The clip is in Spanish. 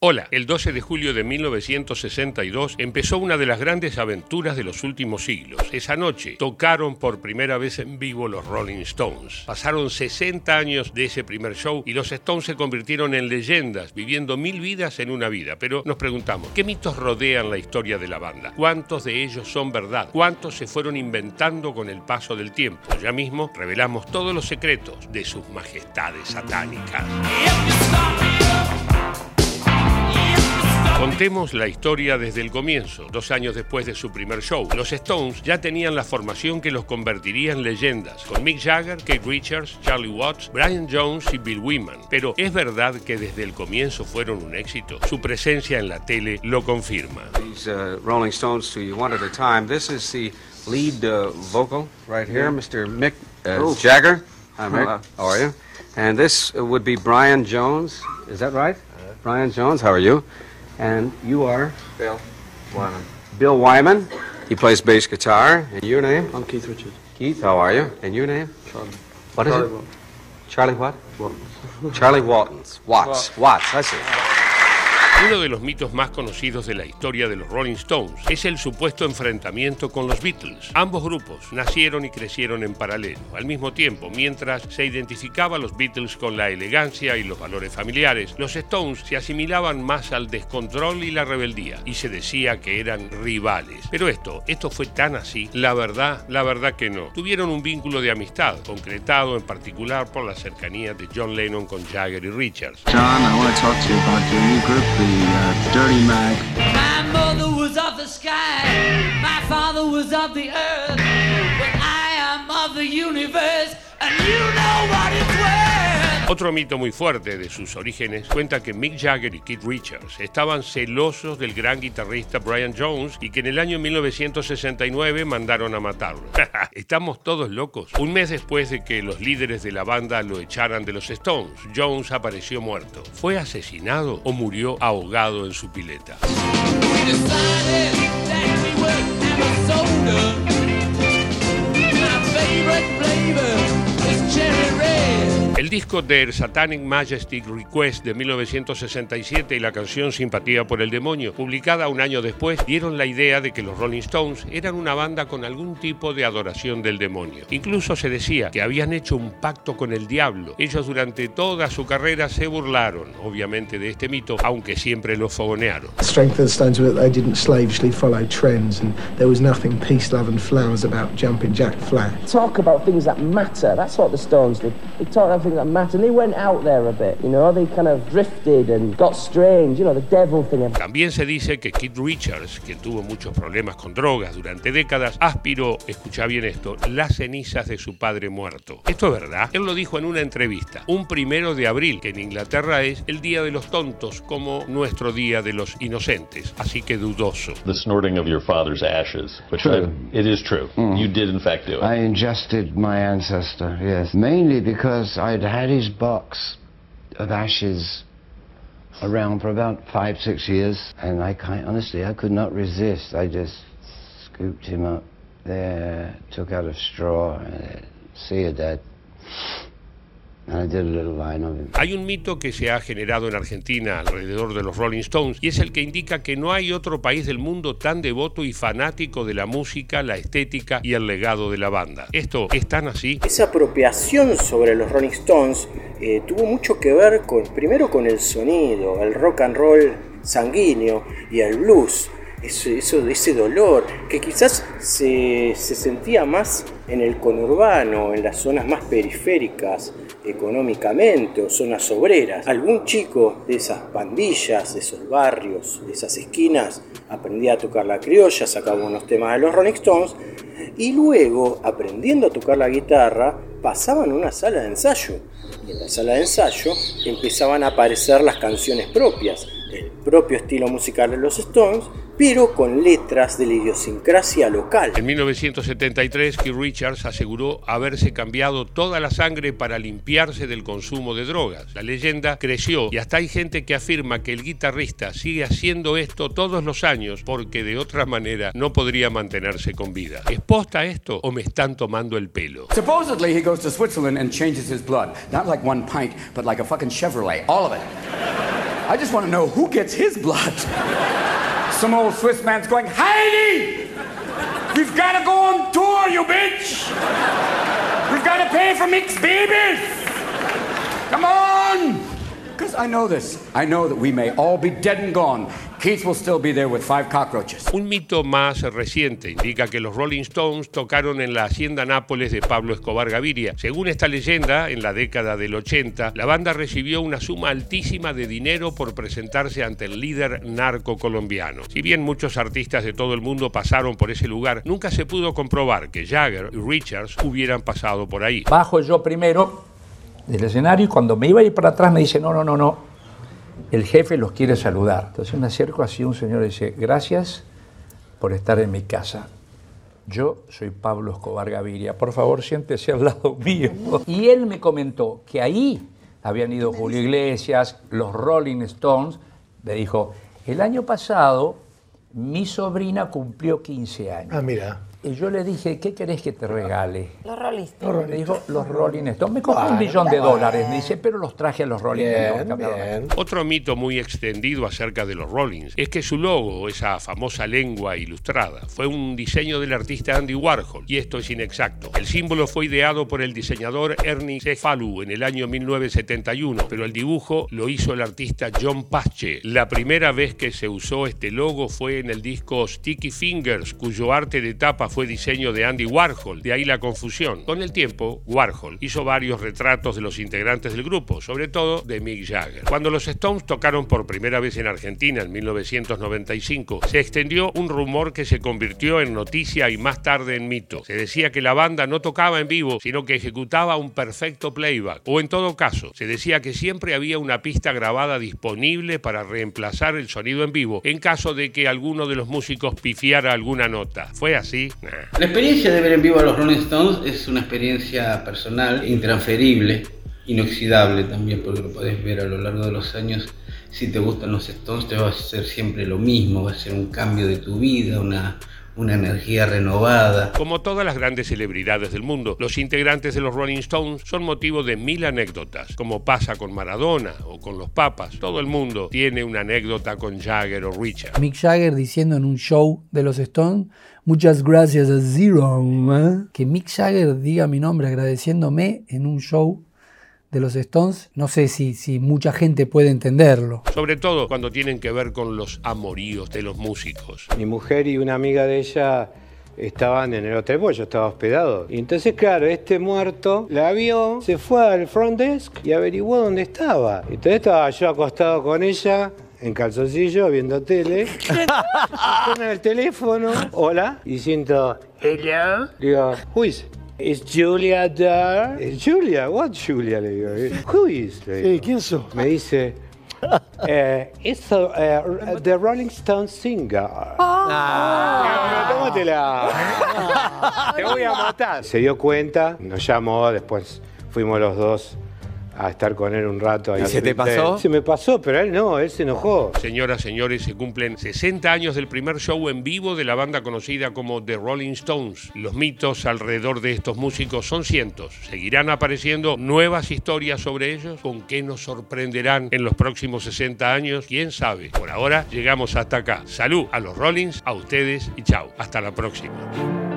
Hola, el 12 de julio de 1962 empezó una de las grandes aventuras de los últimos siglos. Esa noche tocaron por primera vez en vivo los Rolling Stones. Pasaron 60 años de ese primer show y los Stones se convirtieron en leyendas, viviendo mil vidas en una vida. Pero nos preguntamos, ¿qué mitos rodean la historia de la banda? ¿Cuántos de ellos son verdad? ¿Cuántos se fueron inventando con el paso del tiempo? Ya mismo revelamos todos los secretos de sus majestades satánicas. Contemos la historia desde el comienzo, dos años después de su primer show. Los Stones ya tenían la formación que los convertiría en leyendas, con Mick Jagger, Kate Richards, Charlie Watts, Brian Jones y Bill Wyman. Pero ¿es verdad que desde el comienzo fueron un éxito? Su presencia en la tele lo confirma. These uh, Rolling Stones to you one at a time. This is the lead uh, vocal right here, Mr. Mick uh, Jagger. Hi, Mick. How are you? And this would be Brian Jones. Is that right? Brian Jones, how are you? And you are? Bill Wyman. Bill Wyman. He plays bass guitar. And your name? I'm Keith Richards. Keith, how are you? And your name? Charlie. What is Charlie it? Walton. Charlie what? Walton. Charlie Waltons. Watts. Watts, I see. Uno de los mitos más conocidos de la historia de los Rolling Stones es el supuesto enfrentamiento con los Beatles. Ambos grupos nacieron y crecieron en paralelo, al mismo tiempo, mientras se identificaba a los Beatles con la elegancia y los valores familiares, los Stones se asimilaban más al descontrol y la rebeldía, y se decía que eran rivales. Pero esto, esto fue tan así, la verdad, la verdad que no. Tuvieron un vínculo de amistad, concretado en particular por la cercanía de John Lennon con Jagger y Richards. John, I want to talk to you uh, Dirty Mag. My mother was of the sky, my father was of the earth, but I am of the universe, and you know what it's worth. Otro mito muy fuerte de sus orígenes cuenta que Mick Jagger y Keith Richards estaban celosos del gran guitarrista Brian Jones y que en el año 1969 mandaron a matarlo. Estamos todos locos. Un mes después de que los líderes de la banda lo echaran de los Stones, Jones apareció muerto. ¿Fue asesinado o murió ahogado en su pileta? Red. El disco Their Satanic Majestic Request de 1967 y la canción Simpatía por el Demonio, publicada un año después, dieron la idea de que los Rolling Stones eran una banda con algún tipo de adoración del demonio. Incluso se decía que habían hecho un pacto con el diablo. Ellos durante toda su carrera se burlaron, obviamente, de este mito, aunque siempre lo fogonearon. Talk about things that matter. That's what the Stones did. They about things that And they went out there a bit, you know. They kind of drifted and got strange, you know, the devil thing. También se dice que Keith Richards, quien tuvo muchos problemas con drogas durante décadas, aspiró, escucha bien esto, las cenizas de su padre muerto. ¿Esto es verdad? Él lo dijo en una entrevista, un primero de abril, que en Inglaterra es el Día de los Tontos, como nuestro Día de los Inocentes, así que dudoso. the snorting of your father's ashes, which I, it is true. You did in fact do it. I ingested my ancestor, yes. Mainly because I'd had his box of ashes around for about five, six years, and I honestly, I could not resist. I just scooped him up there, took out a straw, uh, see you dead, Hay un mito que se ha generado en Argentina alrededor de los Rolling Stones y es el que indica que no hay otro país del mundo tan devoto y fanático de la música, la estética y el legado de la banda. ¿Esto es tan así? Esa apropiación sobre los Rolling Stones eh, tuvo mucho que ver con, primero con el sonido, el rock and roll sanguíneo y el blues. Eso, ese dolor que quizás se, se sentía más en el conurbano, en las zonas más periféricas económicamente o zonas obreras. Algún chico de esas pandillas, de esos barrios, de esas esquinas, aprendía a tocar la criolla, sacaba unos temas de los Rolling Stones y luego, aprendiendo a tocar la guitarra, pasaban a una sala de ensayo. Y en la sala de ensayo empezaban a aparecer las canciones propias, del propio estilo musical de los Stones, pero con letras de la idiosincrasia local. En 1973, Keith Richards aseguró haberse cambiado toda la sangre para limpiarse del consumo de drogas. La leyenda creció y hasta hay gente que afirma que el guitarrista sigue haciendo esto todos los años porque de otra manera no podría mantenerse con vida. ¿Es posta esto o me están tomando el pelo? Supposedly, he goes to Switzerland and changes his blood. Not like one pint, but like a fucking Chevrolet. All of it. I just want to know who gets his blood. Some old Swiss man's going, Heidi! We've got to go on tour, you bitch! We've got to pay for mixed babies! Come on! Because I know this. I know that we may all be dead and gone. Keith will still be there with five cockroaches. Un mito más reciente indica que los Rolling Stones tocaron en la Hacienda Nápoles de Pablo Escobar Gaviria. Según esta leyenda, en la década del 80, la banda recibió una suma altísima de dinero por presentarse ante el líder narco colombiano. Si bien muchos artistas de todo el mundo pasaron por ese lugar, nunca se pudo comprobar que Jagger y Richards hubieran pasado por ahí. Bajo yo primero del escenario y cuando me iba a ir para atrás me dice, no, no, no, no, el jefe los quiere saludar. Entonces me acerco así, un señor y dice, gracias por estar en mi casa. Yo soy Pablo Escobar Gaviria, por favor siéntese al lado mío. Y él me comentó que ahí habían ido Julio Iglesias, los Rolling Stones. Me dijo, el año pasado mi sobrina cumplió 15 años. Ah, mira. Y yo le dije, ¿qué querés que te regale? Los Rolling Stones. Me dijo, los Rolling Stones. Me costó un millón de dólares. Me dice, pero los traje a los Rolling Stones. Otro mito muy extendido acerca de los Rollins es que su logo, esa famosa lengua ilustrada, fue un diseño del artista Andy Warhol, y esto es inexacto. El símbolo fue ideado por el diseñador Ernie Cefalu en el año 1971, pero el dibujo lo hizo el artista John Pache. La primera vez que se usó este logo fue en el disco Sticky Fingers, cuyo arte de tapa fue diseño de Andy Warhol, de ahí la confusión. Con el tiempo, Warhol hizo varios retratos de los integrantes del grupo, sobre todo de Mick Jagger. Cuando los Stones tocaron por primera vez en Argentina en 1995, se extendió un rumor que se convirtió en noticia y más tarde en mito. Se decía que la banda no tocaba en vivo, sino que ejecutaba un perfecto playback, o en todo caso, se decía que siempre había una pista grabada disponible para reemplazar el sonido en vivo en caso de que alguno de los músicos pifiara alguna nota. ¿Fue así? La experiencia de ver en vivo a los Rolling Stones es una experiencia personal, intransferible, inoxidable también, porque lo podés ver a lo largo de los años. Si te gustan los Stones, te va a hacer siempre lo mismo, va a ser un cambio de tu vida, una, una energía renovada. Como todas las grandes celebridades del mundo, los integrantes de los Rolling Stones son motivo de mil anécdotas, como pasa con Maradona o con los Papas. Todo el mundo tiene una anécdota con Jagger o Richard. Mick Jagger diciendo en un show de los Stones, muchas gracias a Zero. ¿eh? Que Mick Jagger diga mi nombre agradeciéndome en un show de los Stones, no sé si, si mucha gente puede entenderlo. Sobre todo cuando tienen que ver con los amoríos de los músicos. Mi mujer y una amiga de ella estaban en el hotel, porque yo estaba hospedado. Y entonces, claro, este muerto la vio, se fue al front desk y averiguó dónde estaba. Entonces estaba yo acostado con ella. En calzoncillo, viendo tele. Suena el teléfono. Hola. Y siento. Hello. Digo, who is? Is Julia there? "Eh, Julia, what Julia? Le digo. Who is? Le digo. ¿quién sos? Me dice. eh, it's uh, uh, the Rolling Stones singer. Ah, tómatela. Te voy a matar. Se dio cuenta, nos llamó, después fuimos los dos a estar con él un rato. ahí ¿Y se te pasó? Se me pasó, pero él no, él se enojó. Señoras, señores, se cumplen 60 años del primer show en vivo de la banda conocida como The Rolling Stones. Los mitos alrededor de estos músicos son cientos. ¿Seguirán apareciendo nuevas historias sobre ellos? ¿Con qué nos sorprenderán en los próximos 60 años? ¿Quién sabe? Por ahora llegamos hasta acá. Salud a los Rollins, a ustedes y chao. Hasta la próxima.